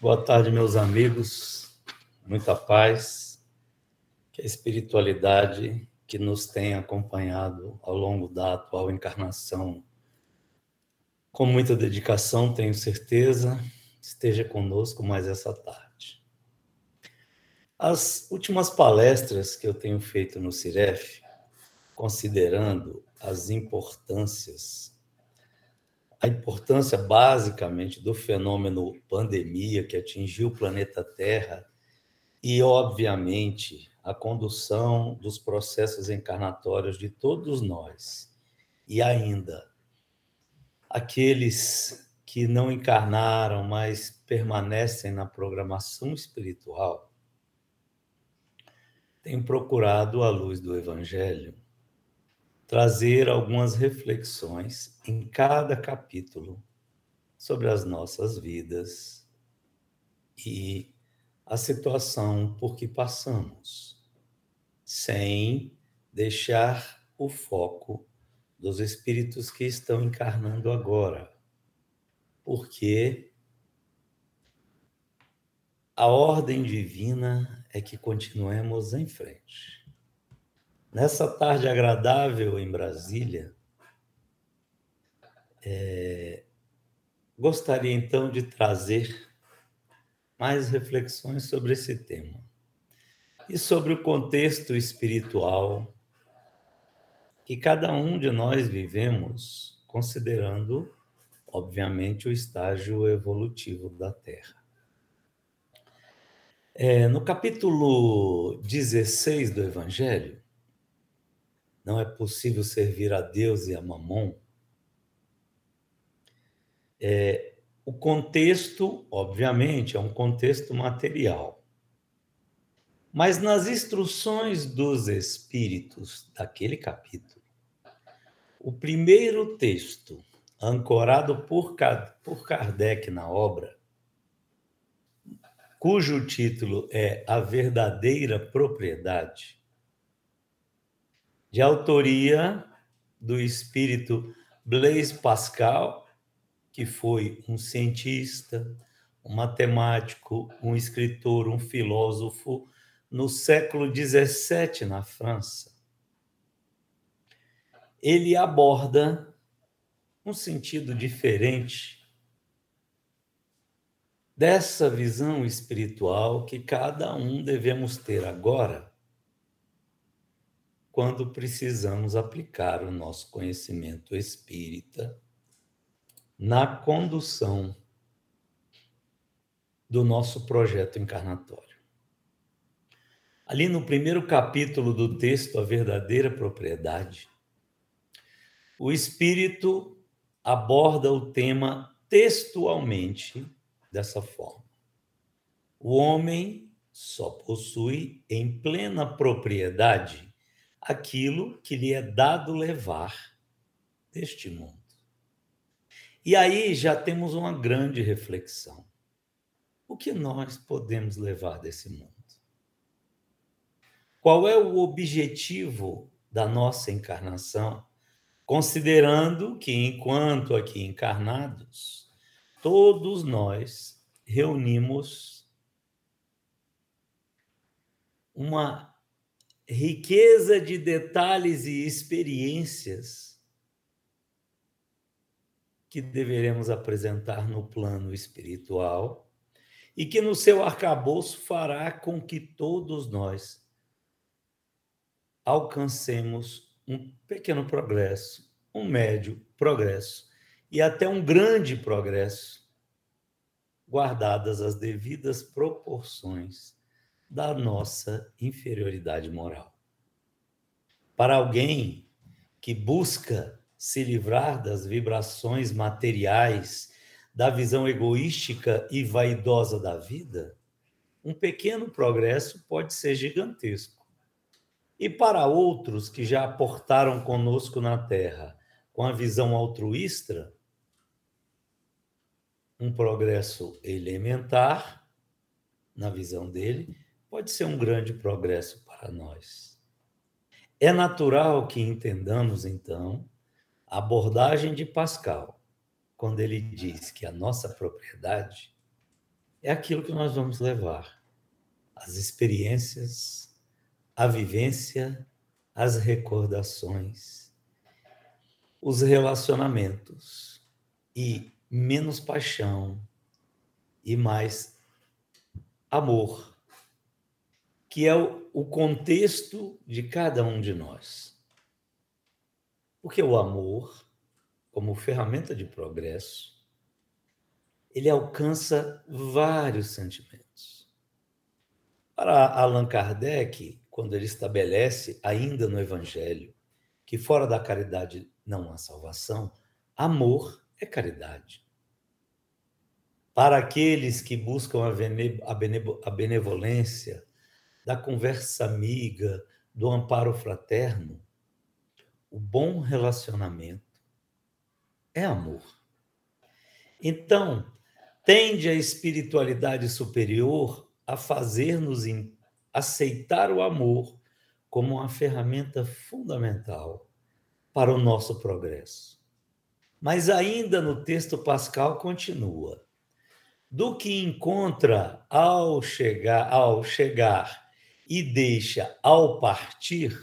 Boa tarde, meus amigos. Muita paz. Que a espiritualidade que nos tem acompanhado ao longo da atual encarnação, com muita dedicação, tenho certeza, esteja conosco mais essa tarde. As últimas palestras que eu tenho feito no CIREF, considerando as importâncias a importância basicamente do fenômeno pandemia que atingiu o planeta Terra e, obviamente, a condução dos processos encarnatórios de todos nós. E ainda aqueles que não encarnaram, mas permanecem na programação espiritual, têm procurado, à luz do Evangelho, trazer algumas reflexões em cada capítulo sobre as nossas vidas e a situação por que passamos, sem deixar o foco dos espíritos que estão encarnando agora, porque a ordem divina é que continuemos em frente. Nessa tarde agradável em Brasília, é, gostaria então de trazer mais reflexões sobre esse tema e sobre o contexto espiritual que cada um de nós vivemos, considerando, obviamente, o estágio evolutivo da Terra. É, no capítulo 16 do Evangelho, não é possível servir a Deus e a Mamon. É, o contexto, obviamente, é um contexto material. Mas nas instruções dos espíritos daquele capítulo, o primeiro texto, ancorado por, por Kardec na obra, cujo título é A Verdadeira Propriedade, de autoria do espírito Blaise Pascal, que foi um cientista, um matemático, um escritor, um filósofo no século XVII na França. Ele aborda um sentido diferente dessa visão espiritual que cada um devemos ter agora quando precisamos aplicar o nosso conhecimento espírita na condução do nosso projeto encarnatório. Ali no primeiro capítulo do texto, A Verdadeira Propriedade, o Espírito aborda o tema textualmente dessa forma. O homem só possui em plena propriedade aquilo que lhe é dado levar deste mundo. E aí já temos uma grande reflexão. O que nós podemos levar desse mundo? Qual é o objetivo da nossa encarnação, considerando que, enquanto aqui encarnados, todos nós reunimos uma riqueza de detalhes e experiências que deveremos apresentar no plano espiritual e que no seu arcabouço fará com que todos nós alcancemos um pequeno progresso, um médio progresso e até um grande progresso, guardadas as devidas proporções da nossa inferioridade moral. Para alguém que busca se livrar das vibrações materiais, da visão egoística e vaidosa da vida, um pequeno progresso pode ser gigantesco. E para outros que já aportaram conosco na Terra com a visão altruísta, um progresso elementar, na visão dele, pode ser um grande progresso para nós. É natural que entendamos, então, a abordagem de Pascal, quando ele diz que a nossa propriedade é aquilo que nós vamos levar: as experiências, a vivência, as recordações, os relacionamentos e menos paixão e mais amor, que é o contexto de cada um de nós. Porque o amor, como ferramenta de progresso, ele alcança vários sentimentos. Para Allan Kardec, quando ele estabelece, ainda no Evangelho, que fora da caridade não há salvação, amor é caridade. Para aqueles que buscam a benevolência, da conversa amiga, do amparo fraterno, o bom relacionamento é amor. Então, tende a espiritualidade superior a fazer-nos aceitar o amor como uma ferramenta fundamental para o nosso progresso. Mas ainda no texto pascal continua: do que encontra ao chegar, ao chegar e deixa ao partir,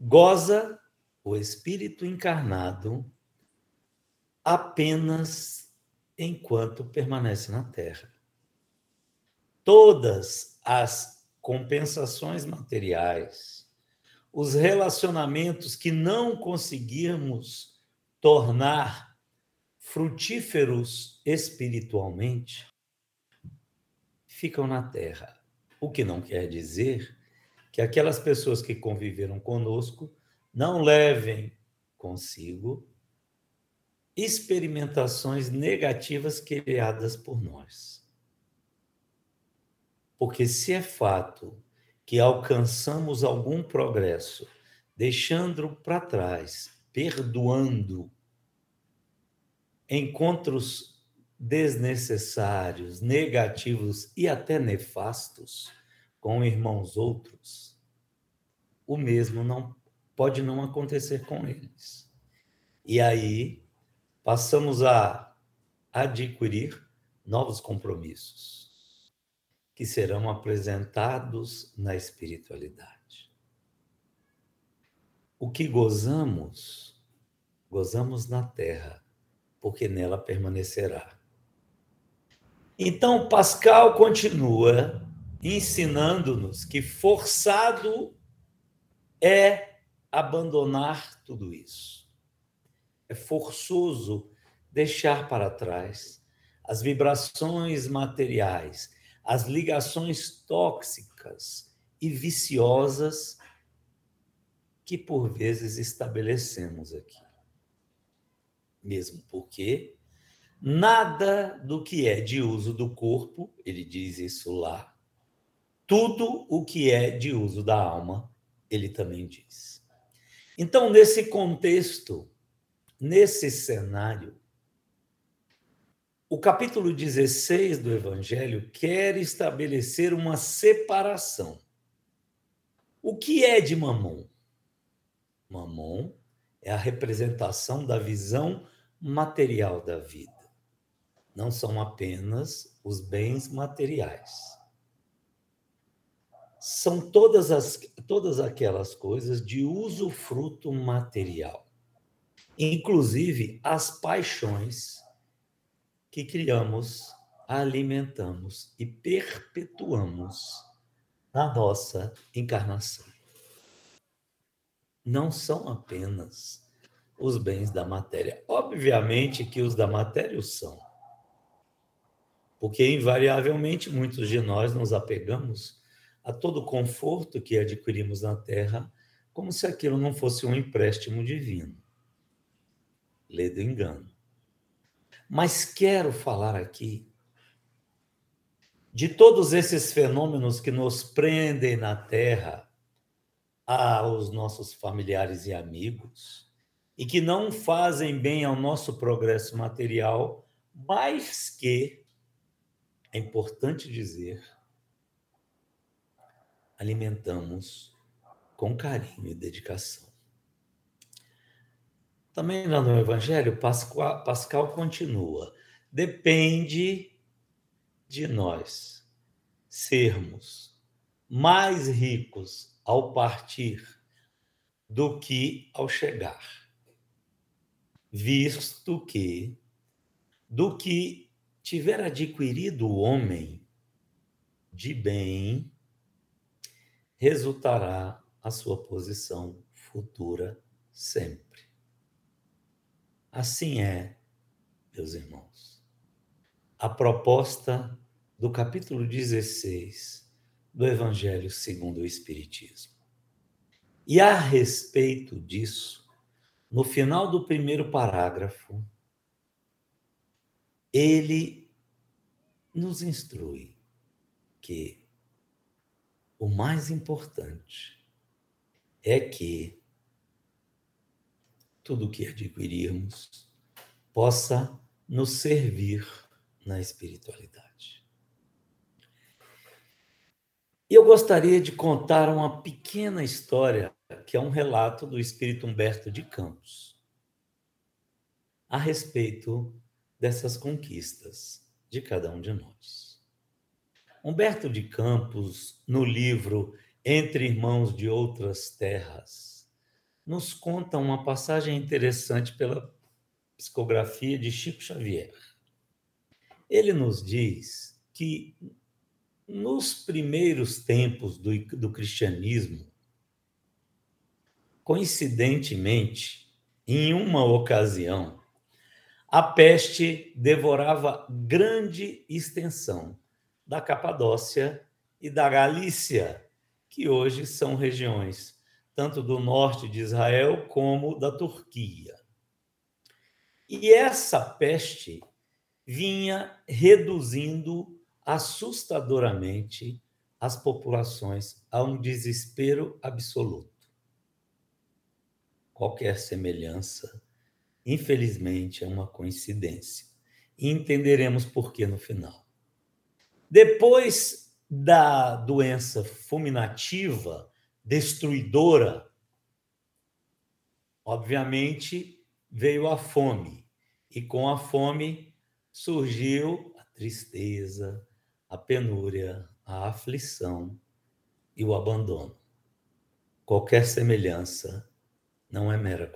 goza o espírito encarnado apenas enquanto permanece na Terra. Todas as compensações materiais, os relacionamentos que não conseguirmos tornar frutíferos espiritualmente, ficam na Terra. O que não quer dizer que aquelas pessoas que conviveram conosco não levem consigo experimentações negativas criadas por nós. Porque se é fato que alcançamos algum progresso, deixando para trás, perdoando encontros desnecessários, negativos e até nefastos com irmãos outros, o mesmo não pode não acontecer com eles. E aí passamos a adquirir novos compromissos que serão apresentados na espiritualidade. O que gozamos, gozamos na terra, porque nela permanecerá. Então, Pascal continua ensinando-nos que forçado é abandonar tudo isso. É forçoso deixar para trás as vibrações materiais, as ligações tóxicas e viciosas que por vezes estabelecemos aqui. Mesmo porque nada do que é de uso do corpo, ele diz isso lá, tudo o que é de uso da alma, ele também diz. Então, nesse contexto, nesse cenário, o capítulo 16 do Evangelho quer estabelecer uma separação. O que é de Mamon? Mamon é a representação da visão material da vida. Não são apenas os bens materiais são todas, as, todas aquelas coisas de uso fruto material, inclusive as paixões que criamos, alimentamos e perpetuamos na nossa encarnação. Não são apenas os bens da matéria. Obviamente que os da matéria o são. Porque, invariavelmente, muitos de nós nos apegamos a todo conforto que adquirimos na terra, como se aquilo não fosse um empréstimo divino. Lê do engano. Mas quero falar aqui de todos esses fenômenos que nos prendem na terra aos nossos familiares e amigos e que não fazem bem ao nosso progresso material, mas que, é importante dizer, alimentamos com carinho e dedicação. Também lá no Evangelho, Pascal, Pascal continua: depende de nós sermos mais ricos ao partir do que ao chegar, visto que do que tiver adquirido o homem de bem, resultará a sua posição futura sempre. Assim é, meus irmãos. A proposta do capítulo 16 do Evangelho segundo o Espiritismo. E a respeito disso, no final do primeiro parágrafo, ele nos instrui que o mais importante é que tudo que adquirirmos possa nos servir na espiritualidade. Eu gostaria de contar uma pequena história, que é um relato do espírito Humberto de Campos, a respeito dessas conquistas de cada um de nós. Humberto de Campos, no livro Entre Irmãos de Outras Terras, nos conta uma passagem interessante pela psicografia de Chico Xavier. Ele nos diz que nos primeiros tempos do, do cristianismo, coincidentemente, em uma ocasião, a peste devorava grande extensão da Capadócia e da Galícia, que hoje são regiões tanto do norte de Israel como da Turquia. E essa peste vinha reduzindo assustadoramente as populações a um desespero absoluto. Qualquer semelhança, infelizmente, é uma coincidência. E entenderemos por que no final. Depois da doença fulminativa, destruidora, obviamente veio a fome. E com a fome surgiu a tristeza, a penúria, a aflição e o abandono. Qualquer semelhança não é mera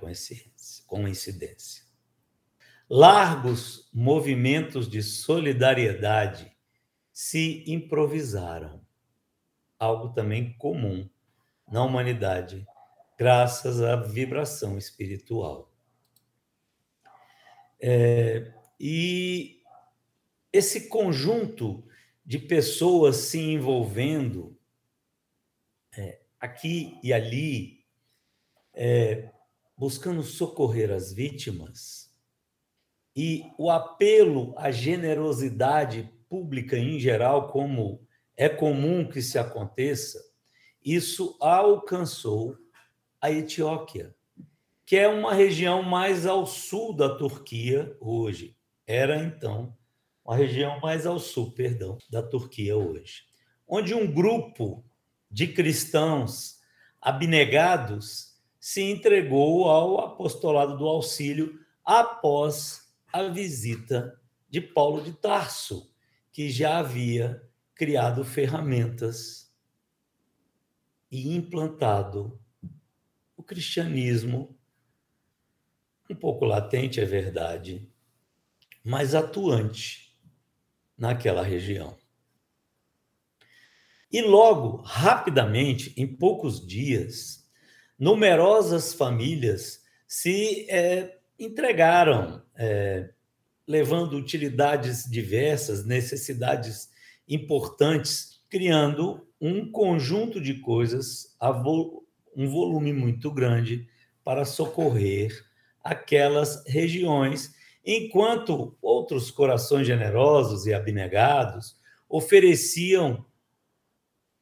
coincidência. Largos movimentos de solidariedade se improvisaram, algo também comum na humanidade, graças à vibração espiritual. É, e esse conjunto de pessoas se envolvendo é, aqui e ali, é, buscando socorrer as vítimas, e o apelo à generosidade pública em geral, como é comum que se aconteça, isso alcançou a Etióquia, que é uma região mais ao sul da Turquia hoje. Era então uma região mais ao sul, perdão, da Turquia hoje, onde um grupo de cristãos abnegados se entregou ao apostolado do auxílio após a visita de Paulo de Tarso, que já havia criado ferramentas e implantado o cristianismo, um pouco latente, é verdade, mas atuante naquela região. E logo, rapidamente, em poucos dias, numerosas famílias se é, entregaram, é, levando utilidades diversas, necessidades importantes, criando um conjunto de coisas, um volume muito grande para socorrer aquelas regiões, enquanto outros corações generosos e abnegados ofereciam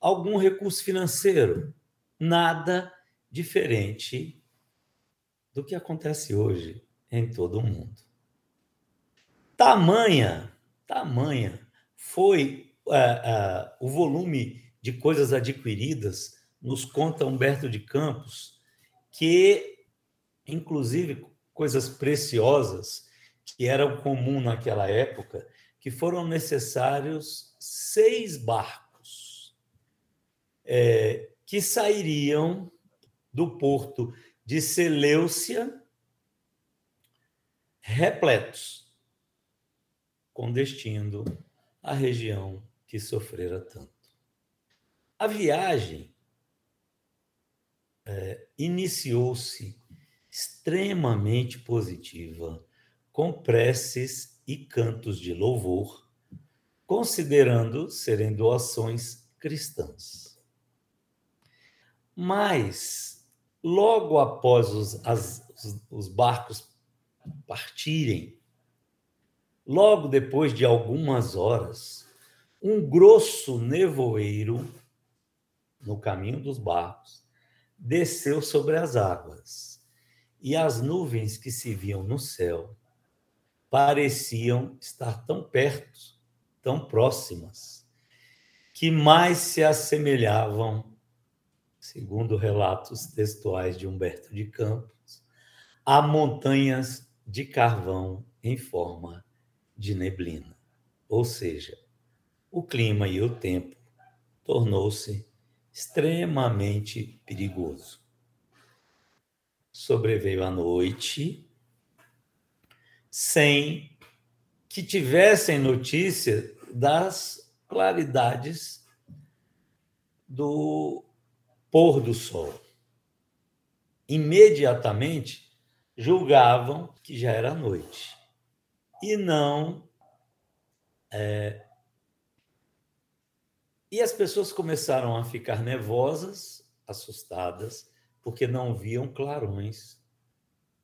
algum recurso financeiro, nada diferente do que acontece hoje em todo o mundo. Tamanha, tamanha foi uh, uh, o volume de coisas adquiridas, nos conta Humberto de Campos, que, inclusive, coisas preciosas que eram comum naquela época, que foram necessários seis barcos é, que sairiam do porto de Seleucia repletos, com destino à região que sofrera tanto. A viagem é, iniciou-se extremamente positiva, com preces e cantos de louvor, considerando serem doações cristãs. Mas, logo após os, as, os barcos partirem, logo depois de algumas horas, um grosso nevoeiro no caminho dos barcos desceu sobre as águas, e as nuvens que se viam no céu pareciam estar tão perto, tão próximas, que mais se assemelhavam, segundo relatos textuais de Humberto de Campos, a montanhas de carvão em forma de neblina. Ou seja, o clima e o tempo tornou-se extremamente perigoso. Sobreveio a noite sem que tivessem notícia das claridades do pôr do sol. Imediatamente julgavam que já era noite e não. É... E as pessoas começaram a ficar nervosas, assustadas, porque não viam clarões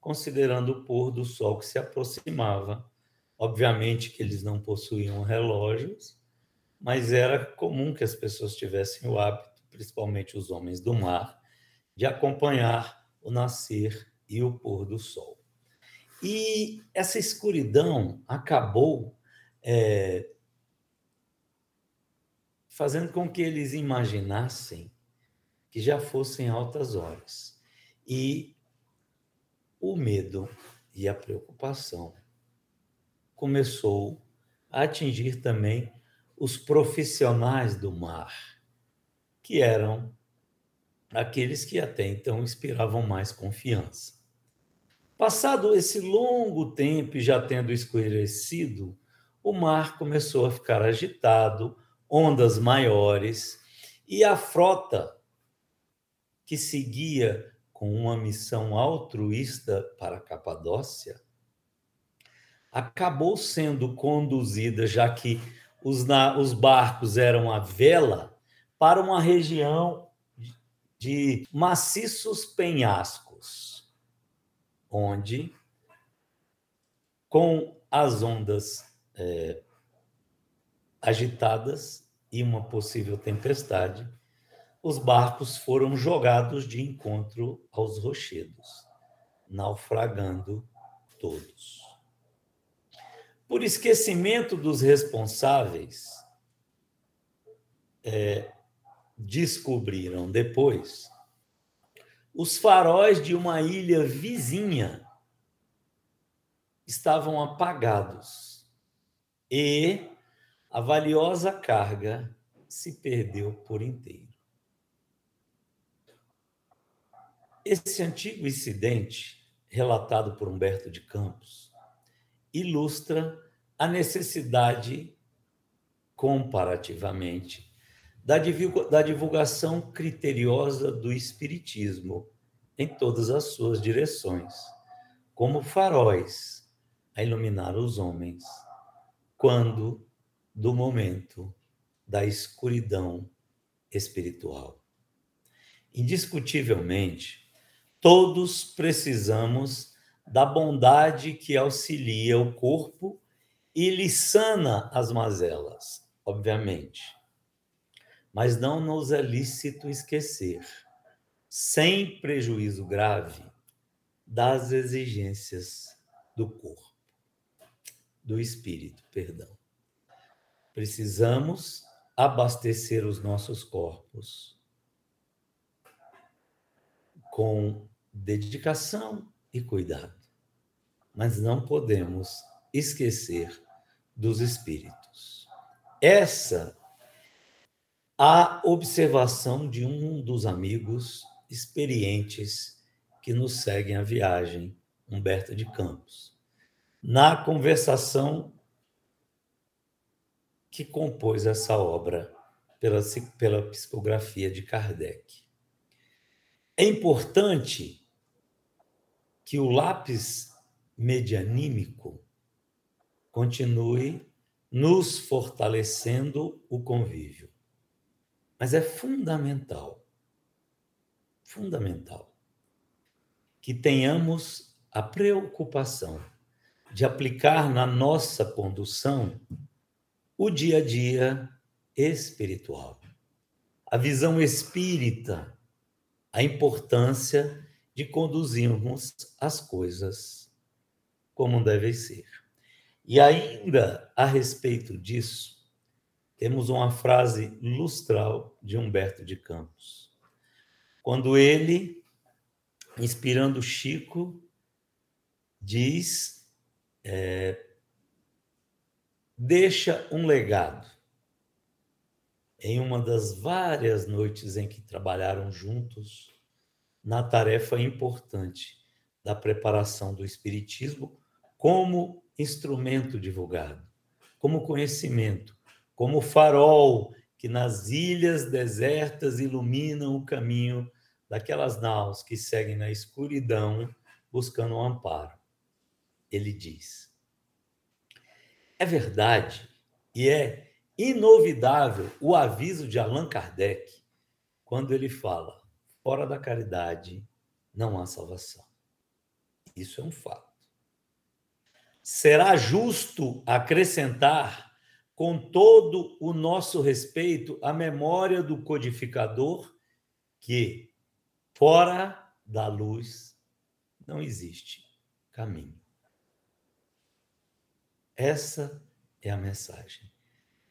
considerando o pôr do sol que se aproximava. Obviamente que eles não possuíam relógios, mas era comum que as pessoas tivessem o hábito, principalmente os homens do mar, de acompanhar o nascer e o pôr do sol. E essa escuridão acabou é, fazendo com que eles imaginassem que já fossem altas horas. E o medo e a preocupação começou a atingir também os profissionais do mar, que eram aqueles que até então inspiravam mais confiança. Passado esse longo tempo e já tendo escurecido, o mar começou a ficar agitado, ondas maiores, e a frota que seguia com uma missão altruísta para a Capadócia, acabou sendo conduzida, já que os, na, os barcos eram a vela, para uma região de maciços penhascos, onde, com as ondas é, agitadas e uma possível tempestade, os barcos foram jogados de encontro aos rochedos, naufragando todos. Por esquecimento dos responsáveis, é, descobriram depois os faróis de uma ilha vizinha estavam apagados e a valiosa carga se perdeu por inteiro. Esse antigo incidente, relatado por Humberto de Campos, ilustra a necessidade, comparativamente, da divulgação criteriosa do Espiritismo em todas as suas direções, como faróis a iluminar os homens, quando do momento da escuridão espiritual. Indiscutivelmente, Todos precisamos da bondade que auxilia o corpo e lhe sana as mazelas, obviamente. Mas não nos é lícito esquecer, sem prejuízo grave, das exigências do corpo, do espírito, perdão. Precisamos abastecer os nossos corpos com dedicação e cuidado. Mas não podemos esquecer dos espíritos. Essa a observação de um dos amigos experientes que nos seguem a viagem, Humberto de Campos. Na conversação que compôs essa obra pela, pela psicografia de Kardec. É importante que o lápis medianímico continue nos fortalecendo o convívio. Mas é fundamental, fundamental, que tenhamos a preocupação de aplicar na nossa condução o dia a dia espiritual. A visão espírita, a importância de conduzirmos as coisas como devem ser. E ainda a respeito disso, temos uma frase lustral de Humberto de Campos. Quando ele, inspirando Chico, diz: é, deixa um legado em uma das várias noites em que trabalharam juntos na tarefa importante da preparação do Espiritismo como instrumento divulgado, como conhecimento, como farol que nas ilhas desertas iluminam o caminho daquelas naus que seguem na escuridão buscando um amparo. Ele diz: É verdade e é inovidável o aviso de Allan Kardec quando ele fala: fora da caridade não há salvação. Isso é um fato. Será justo acrescentar, com todo o nosso respeito, a memória do codificador que, fora da luz, não existe caminho. Essa é a mensagem.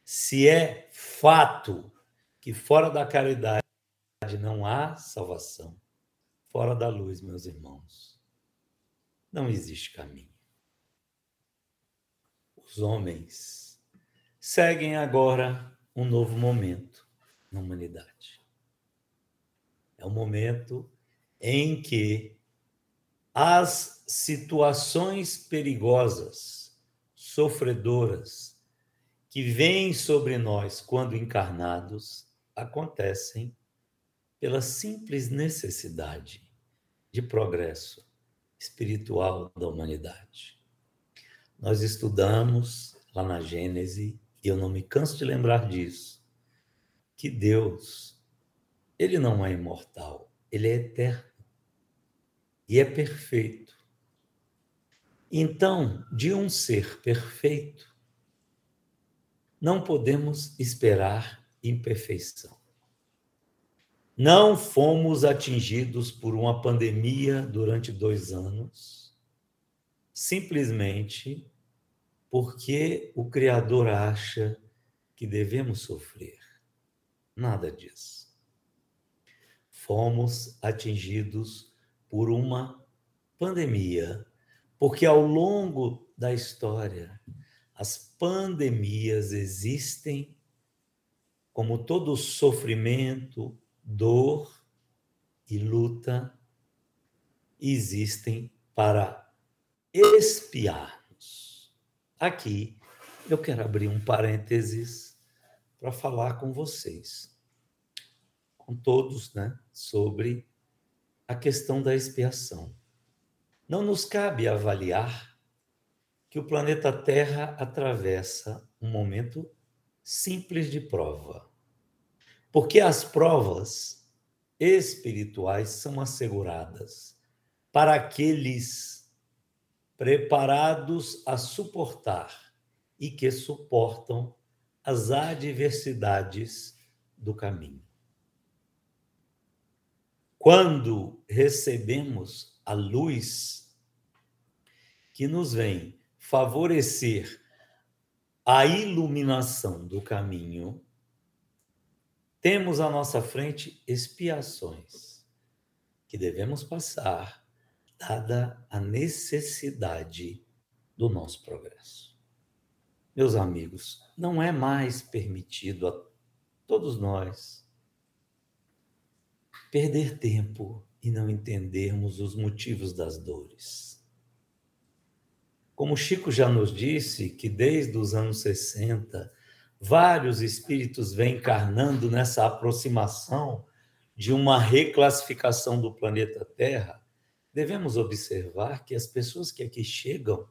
Se é fato que fora da caridade não há salvação, fora da luz, meus irmãos, não existe caminho. Os homens seguem agora um novo momento na humanidade. É o momento em que as situações perigosas, sofredoras, que vêm sobre nós quando encarnados acontecem pela simples necessidade de progresso espiritual da humanidade. Nós estudamos lá na Gênese, e eu não me canso de lembrar disso, que Deus, ele não é imortal, ele é eterno e é perfeito. Então, de um ser perfeito, não podemos esperar imperfeição. Não fomos atingidos por uma pandemia durante dois anos, simplesmente porque o Criador acha que devemos sofrer. Nada disso. Fomos atingidos por uma pandemia, porque ao longo da história as pandemias existem, como todo sofrimento, dor e luta, existem para espiar-nos. Aqui eu quero abrir um parênteses para falar com vocês, com todos, né, sobre a questão da expiação. Não nos cabe avaliar que o planeta Terra atravessa um momento simples de prova. Porque as provas espirituais são asseguradas para aqueles preparados a suportar e que suportam as adversidades do caminho. Quando recebemos a luz que nos vem favorecer a iluminação do caminho, temos à nossa frente expiações que devemos passar, dada a necessidade do nosso progresso. meus amigos, não é mais permitido a todos nós perder tempo e não entendermos os motivos das dores. Como Chico já nos disse que desde os anos 60, vários espíritos vêm encarnando nessa aproximação de uma reclassificação do planeta Terra, devemos observar que as pessoas que aqui chegam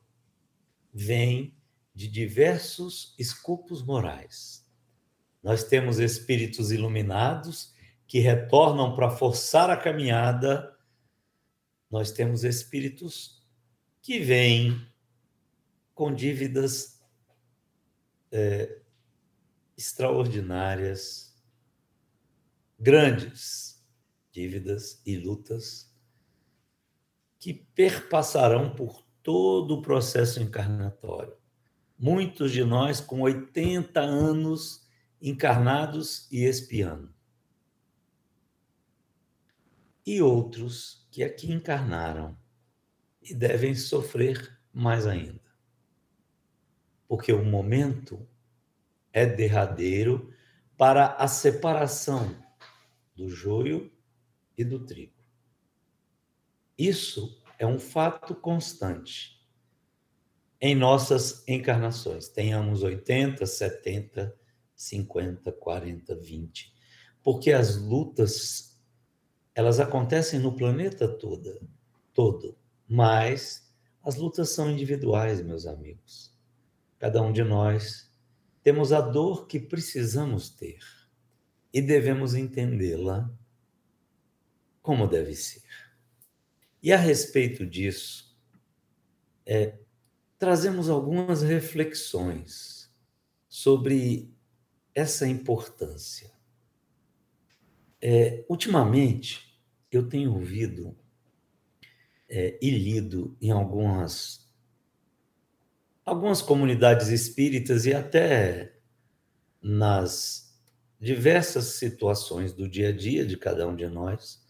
vêm de diversos escopos morais. Nós temos espíritos iluminados que retornam para forçar a caminhada. Nós temos espíritos que vêm com dívidas é, extraordinárias, grandes dívidas e lutas que perpassarão por todo o processo encarnatório muitos de nós com 80 anos encarnados e espiando. E outros que aqui encarnaram e devem sofrer mais ainda. Porque o momento é derradeiro para a separação do joio e do trigo. Isso é um fato constante em nossas encarnações. Tenhamos 80, 70, 50, 40, 20. Porque as lutas, elas acontecem no planeta toda, todo. Mas as lutas são individuais, meus amigos. Cada um de nós temos a dor que precisamos ter e devemos entendê-la como deve ser. E a respeito disso, é, trazemos algumas reflexões sobre essa importância. É, ultimamente, eu tenho ouvido é, e lido em algumas algumas comunidades espíritas e até nas diversas situações do dia a dia de cada um de nós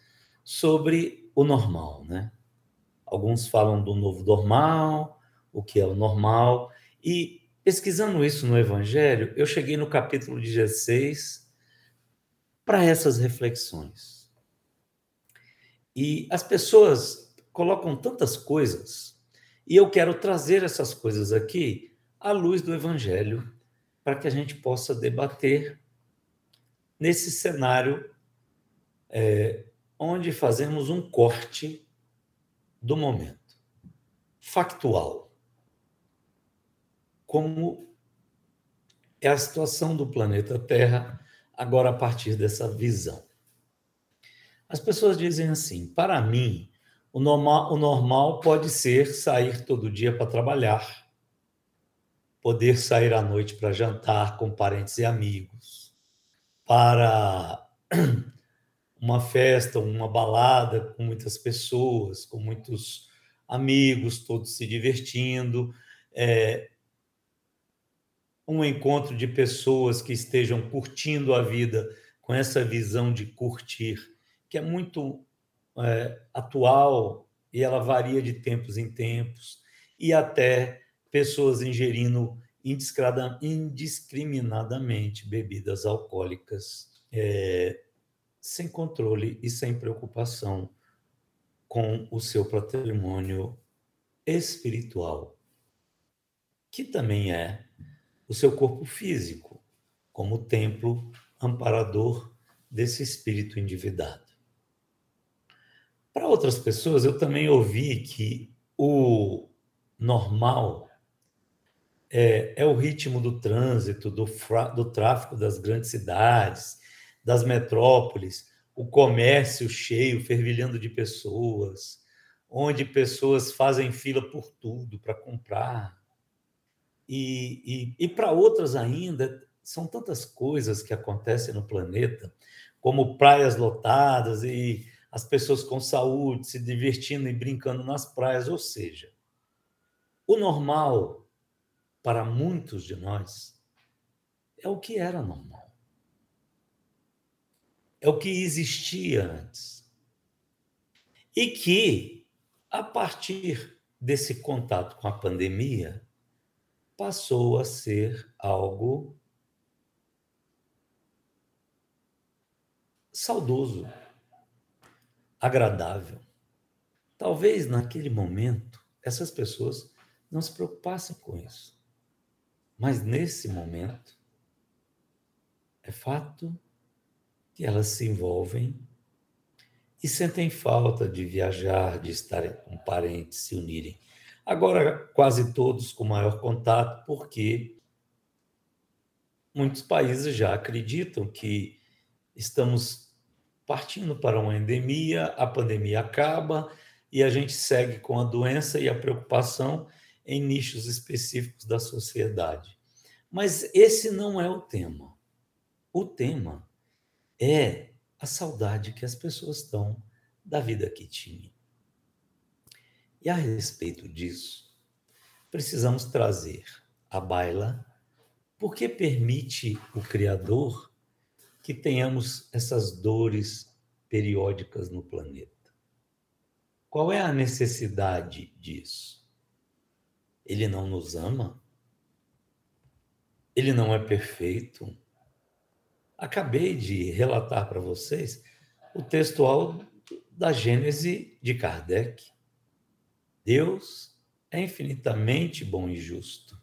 sobre o normal, né? Alguns falam do novo normal, o que é o normal. E pesquisando isso no Evangelho, eu cheguei no capítulo 16 para essas reflexões. E as pessoas colocam tantas coisas, e eu quero trazer essas coisas aqui à luz do Evangelho, para que a gente possa debater nesse cenário é, onde fazemos um corte do momento factual como é a situação do planeta Terra agora a partir dessa visão. As pessoas dizem assim: para mim, o normal, o normal pode ser sair todo dia para trabalhar, poder sair à noite para jantar com parentes e amigos, para uma festa, uma balada com muitas pessoas, com muitos amigos, todos se divertindo. É, um encontro de pessoas que estejam curtindo a vida com essa visão de curtir, que é muito é, atual e ela varia de tempos em tempos, e até pessoas ingerindo indiscriminadamente bebidas alcoólicas é, sem controle e sem preocupação com o seu patrimônio espiritual, que também é o seu corpo físico, como templo amparador desse espírito endividado. Para outras pessoas, eu também ouvi que o normal é, é o ritmo do trânsito, do, do tráfego das grandes cidades, das metrópoles, o comércio cheio, fervilhando de pessoas, onde pessoas fazem fila por tudo para comprar, e, e, e para outras ainda, são tantas coisas que acontecem no planeta, como praias lotadas e as pessoas com saúde se divertindo e brincando nas praias. Ou seja, o normal para muitos de nós é o que era normal. É o que existia antes. E que, a partir desse contato com a pandemia, passou a ser algo saudoso, agradável. Talvez naquele momento essas pessoas não se preocupassem com isso. Mas nesse momento, é fato que elas se envolvem e sentem falta de viajar, de estarem com parentes, se unirem. Agora, quase todos com maior contato, porque muitos países já acreditam que estamos partindo para uma endemia, a pandemia acaba e a gente segue com a doença e a preocupação em nichos específicos da sociedade. Mas esse não é o tema. O tema é a saudade que as pessoas estão da vida que tinham. E a respeito disso, precisamos trazer à baila porque permite o Criador que tenhamos essas dores periódicas no planeta. Qual é a necessidade disso? Ele não nos ama? Ele não é perfeito? Acabei de relatar para vocês o textual da Gênese de Kardec. Deus é infinitamente bom e justo.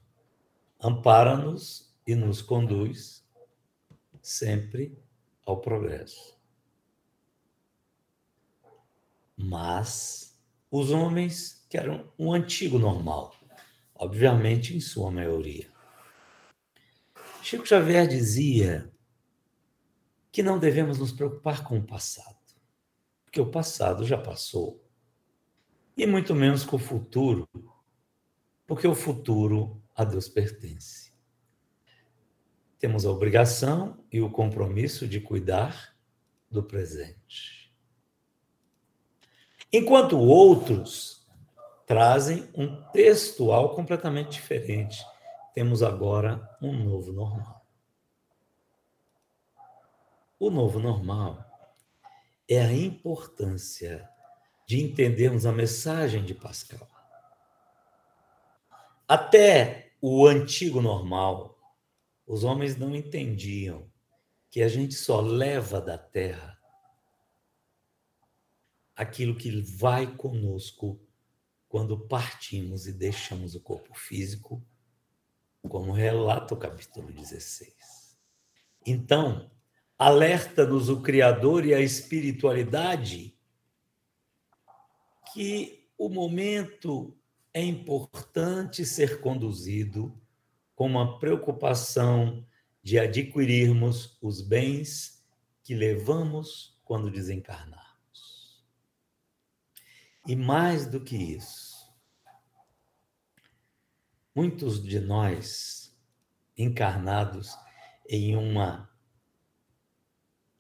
Ampara-nos e nos conduz sempre ao progresso. Mas os homens querem um antigo normal, obviamente em sua maioria. Chico Xavier dizia que não devemos nos preocupar com o passado, porque o passado já passou. E muito menos com o futuro, porque o futuro a Deus pertence. Temos a obrigação e o compromisso de cuidar do presente. Enquanto outros trazem um textual completamente diferente, temos agora um novo normal. O novo normal é a importância de entendermos a mensagem de Pascal. Até o antigo normal, os homens não entendiam que a gente só leva da terra aquilo que vai conosco quando partimos e deixamos o corpo físico, como relata o capítulo 16. Então, alerta-nos o Criador e a espiritualidade que o momento é importante ser conduzido com uma preocupação de adquirirmos os bens que levamos quando desencarnarmos. E mais do que isso, muitos de nós encarnados em uma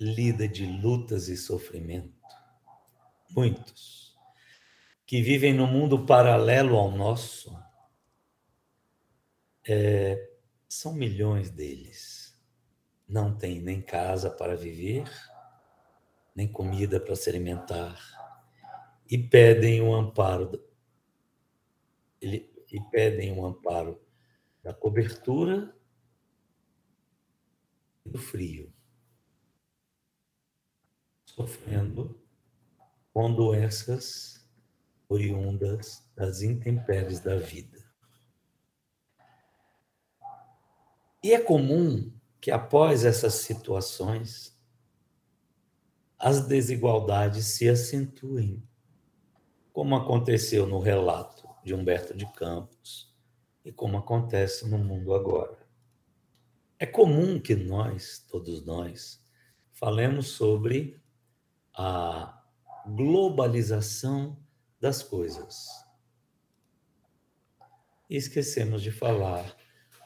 lida de lutas e sofrimento. Muitos que vivem no mundo paralelo ao nosso, é, são milhões deles. Não têm nem casa para viver, nem comida para se alimentar, e pedem o um amparo ele, e pedem um amparo da cobertura e do frio sofrendo com doenças oriundas das intempéries da vida. E é comum que após essas situações as desigualdades se acentuem, como aconteceu no relato de Humberto de Campos e como acontece no mundo agora. É comum que nós, todos nós, falemos sobre a globalização das coisas. E esquecemos de falar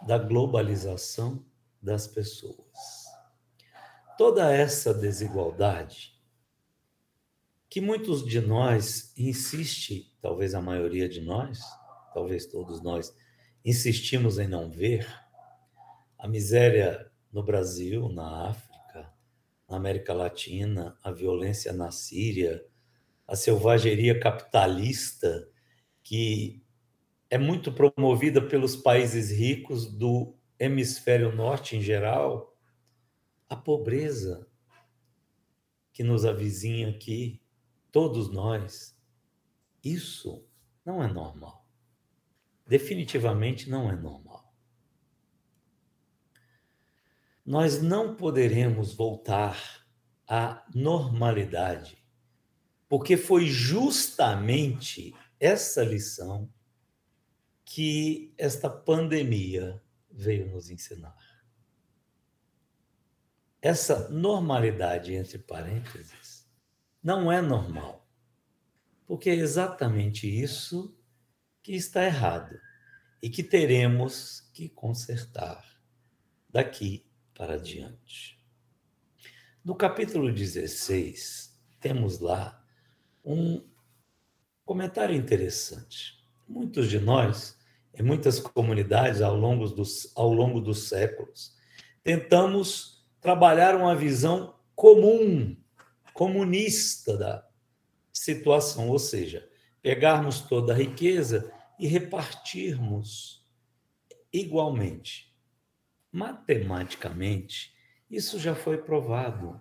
da globalização das pessoas. Toda essa desigualdade que muitos de nós insiste, talvez a maioria de nós, talvez todos nós insistimos em não ver, a miséria no Brasil, na África, na América Latina, a violência na Síria, a selvageria capitalista que é muito promovida pelos países ricos do hemisfério norte em geral, a pobreza que nos avizinha aqui, todos nós, isso não é normal. Definitivamente não é normal. Nós não poderemos voltar à normalidade, porque foi justamente essa lição que esta pandemia veio nos ensinar. Essa normalidade, entre parênteses, não é normal, porque é exatamente isso que está errado e que teremos que consertar daqui para diante. No capítulo 16, temos lá um comentário interessante. Muitos de nós em muitas comunidades ao longo dos, ao longo dos séculos. Tentamos trabalhar uma visão comum, comunista da situação, ou seja, pegarmos toda a riqueza e repartirmos igualmente. Matematicamente, isso já foi provado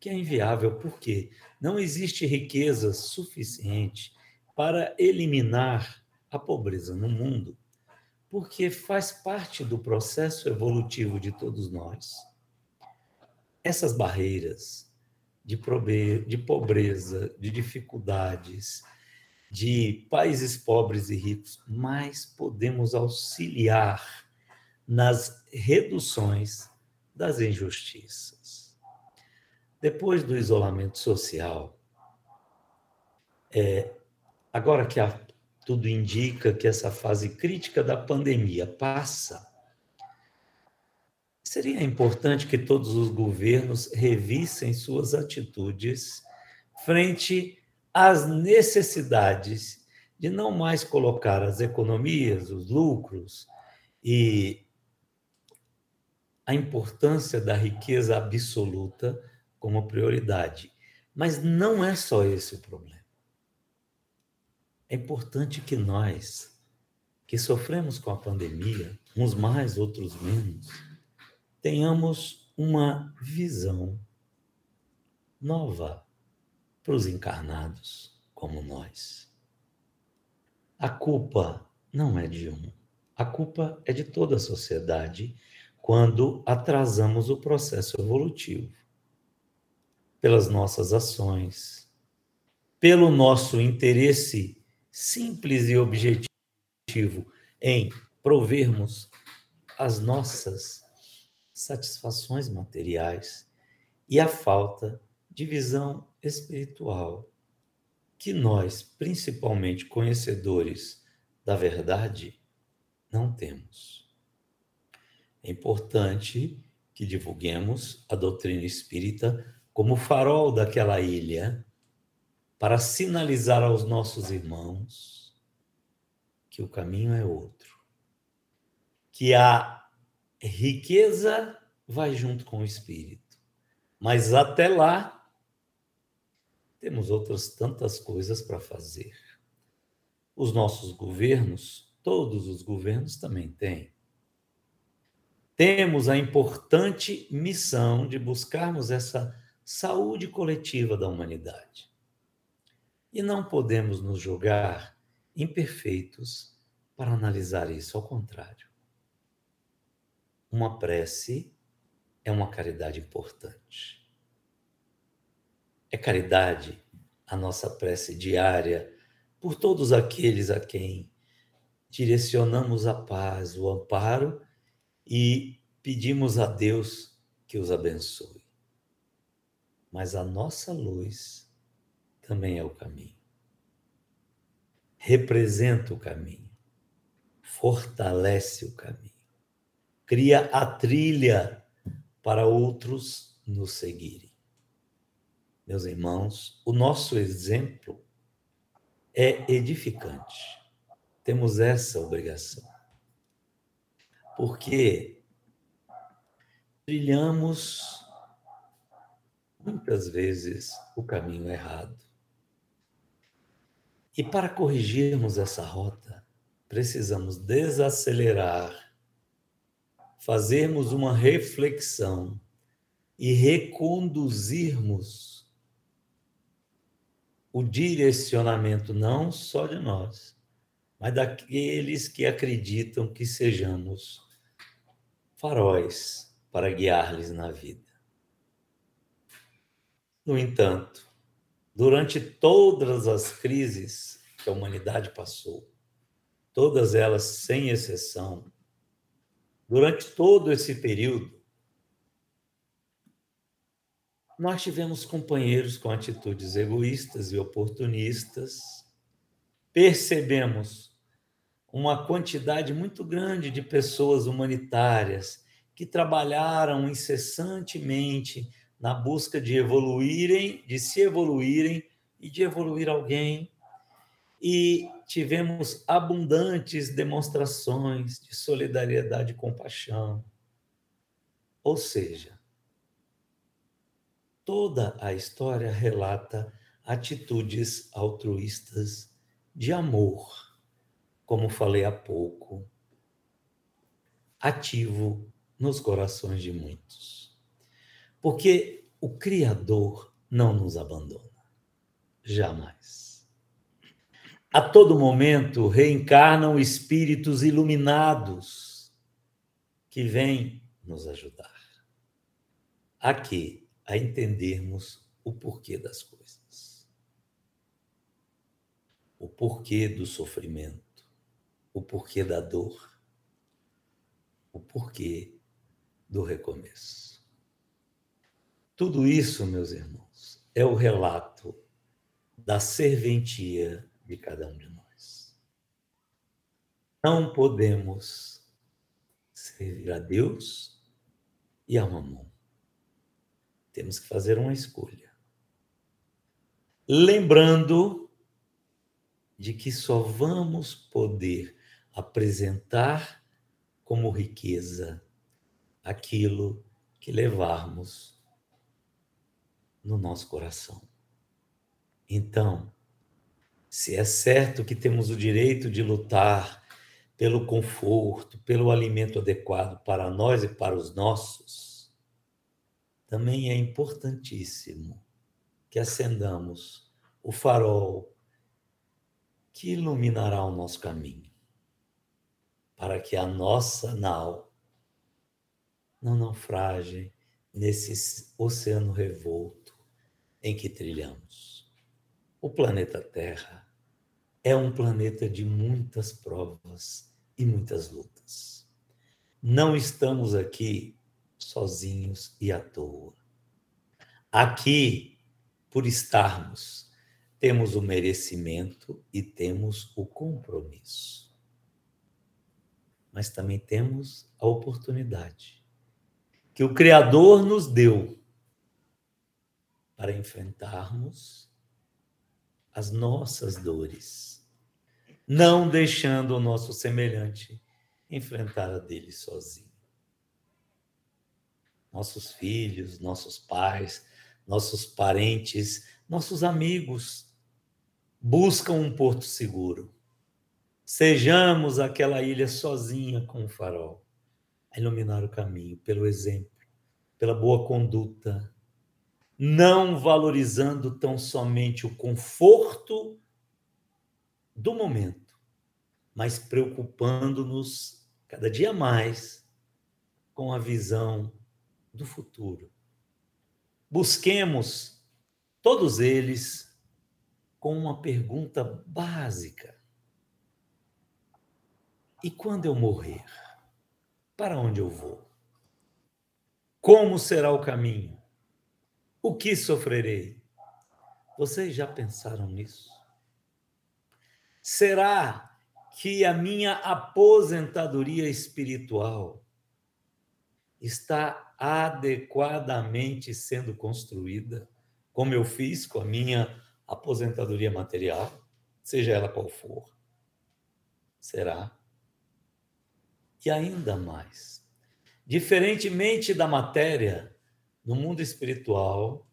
que é inviável, porque não existe riqueza suficiente para eliminar a pobreza no mundo porque faz parte do processo evolutivo de todos nós. Essas barreiras de pobreza, de dificuldades, de países pobres e ricos, mais podemos auxiliar nas reduções das injustiças. Depois do isolamento social, é, agora que a tudo indica que essa fase crítica da pandemia passa, seria importante que todos os governos revissem suas atitudes frente às necessidades de não mais colocar as economias, os lucros e a importância da riqueza absoluta como prioridade. Mas não é só esse o problema. É importante que nós, que sofremos com a pandemia, uns mais, outros menos, tenhamos uma visão nova para os encarnados como nós. A culpa não é de um, a culpa é de toda a sociedade quando atrasamos o processo evolutivo. Pelas nossas ações, pelo nosso interesse simples e objetivo em provermos as nossas satisfações materiais e a falta de visão espiritual que nós, principalmente conhecedores da verdade, não temos. É importante que divulguemos a doutrina espírita como farol daquela ilha para sinalizar aos nossos irmãos que o caminho é outro, que a riqueza vai junto com o espírito, mas até lá temos outras tantas coisas para fazer. Os nossos governos, todos os governos também têm. Temos a importante missão de buscarmos essa saúde coletiva da humanidade. E não podemos nos julgar imperfeitos para analisar isso, ao contrário. Uma prece é uma caridade importante. É caridade a nossa prece diária por todos aqueles a quem direcionamos a paz, o amparo e pedimos a Deus que os abençoe. Mas a nossa luz também é o caminho. Representa o caminho, fortalece o caminho, cria a trilha para outros nos seguirem. Meus irmãos, o nosso exemplo é edificante. Temos essa obrigação. Porque trilhamos muitas vezes o caminho errado. E para corrigirmos essa rota, precisamos desacelerar, fazermos uma reflexão e reconduzirmos o direcionamento não só de nós, mas daqueles que acreditam que sejamos faróis para guiar-lhes na vida. No entanto, durante todas as crises que a humanidade passou, todas elas sem exceção, durante todo esse período, nós tivemos companheiros com atitudes egoístas e oportunistas, percebemos uma quantidade muito grande de pessoas humanitárias que trabalharam incessantemente na busca de evoluírem, de se evoluírem e de evoluir alguém. E tivemos abundantes demonstrações de solidariedade e compaixão. Ou seja, toda a história relata atitudes altruístas de amor, como falei há pouco, ativo nos corações de muitos. Porque o Criador não nos abandona. Jamais. A todo momento reencarnam espíritos iluminados que vêm nos ajudar. Aqui, a entendermos o porquê das coisas. O porquê do sofrimento, o porquê da dor, o porquê do recomeço. Tudo isso, meus irmãos, é o relato da serventia de cada um de nós. Não podemos servir a Deus e a mamão. Temos que fazer uma escolha. Lembrando de que só vamos poder apresentar como riqueza aquilo que levarmos no nosso coração. Então, se é certo que temos o direito de lutar pelo conforto, pelo alimento adequado para nós e para os nossos, também é importantíssimo que acendamos o farol que iluminará o nosso caminho, para que a nossa nau não naufrage nesse oceano revolto em que trilhamos. O planeta Terra é um planeta de muitas provas e muitas lutas. Não estamos aqui sozinhos e à toa. Aqui, por estarmos, temos o merecimento e temos o compromisso. Mas também temos a oportunidade que o Criador nos deu para enfrentarmos as nossas dores, não deixando o nosso semelhante enfrentar a dele sozinho. Nossos filhos, nossos pais, nossos parentes, nossos amigos buscam um porto seguro. Sejamos aquela ilha sozinha com o farol, a iluminar o caminho pelo exemplo, pela boa conduta, não valorizando tão somente o conforto do momento, mas preocupando-nos cada dia mais com a visão do futuro. Busquemos todos eles com uma pergunta básica: E quando eu morrer, para onde eu vou? Como será o caminho? O que sofrerei? Vocês já pensaram nisso? Será que a minha aposentadoria espiritual está adequadamente sendo construída, como eu fiz com a minha aposentadoria material, seja ela qual for? Será? E ainda mais, diferentemente da matéria, no mundo espiritual,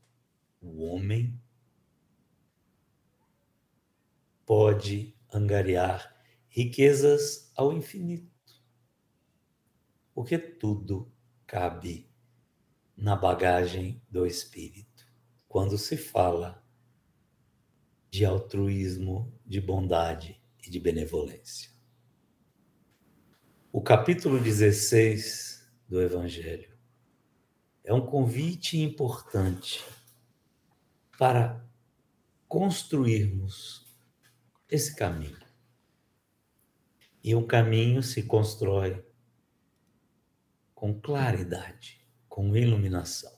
o homem pode angariar riquezas ao infinito. Porque tudo cabe na bagagem do espírito. Quando se fala de altruísmo, de bondade e de benevolência. O capítulo 16 do Evangelho é um convite importante para construirmos esse caminho. E um caminho se constrói com claridade, com iluminação.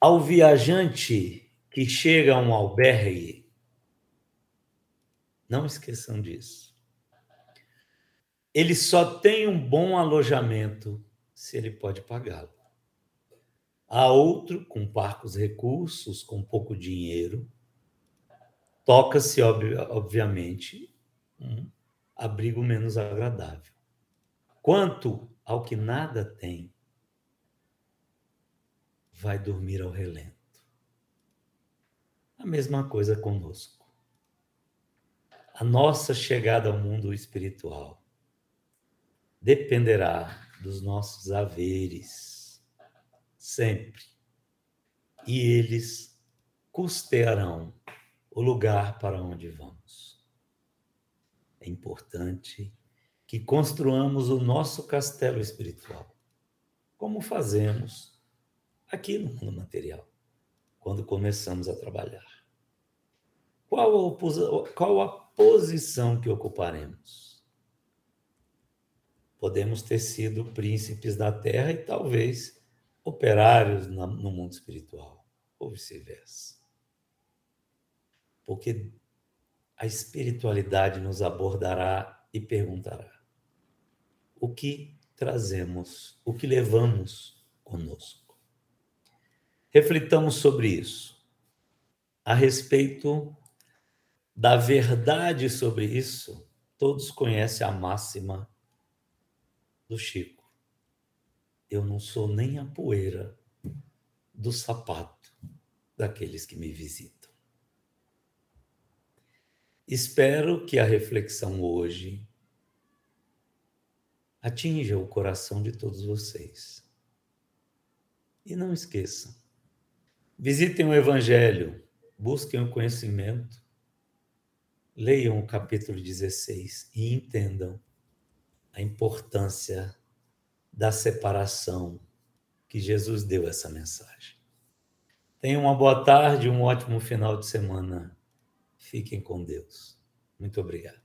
Ao viajante que chega a um albergue, não esqueçam disso. Ele só tem um bom alojamento se ele pode pagá-lo. Há outro com parcos recursos, com pouco dinheiro. Toca-se, obviamente, um abrigo menos agradável. Quanto ao que nada tem, vai dormir ao relento. A mesma coisa conosco. A nossa chegada ao mundo espiritual dependerá dos nossos haveres, sempre. E eles custearão o lugar para onde vamos. É importante que construamos o nosso castelo espiritual, como fazemos aqui no mundo material, quando começamos a trabalhar. Qual a, qual a posição que ocuparemos? Podemos ter sido príncipes da terra e talvez operários no mundo espiritual, ou vice-versa. Porque a espiritualidade nos abordará e perguntará: o que trazemos, o que levamos conosco? Reflitamos sobre isso. A respeito da verdade sobre isso, todos conhecem a máxima do Chico. Eu não sou nem a poeira do sapato daqueles que me visitam. Espero que a reflexão hoje atinja o coração de todos vocês. E não esqueçam, visitem o Evangelho, busquem o conhecimento, leiam o capítulo 16 e entendam a importância da separação que Jesus deu essa mensagem. Tenham uma boa tarde, um ótimo final de semana. Fiquem com Deus. Muito obrigado.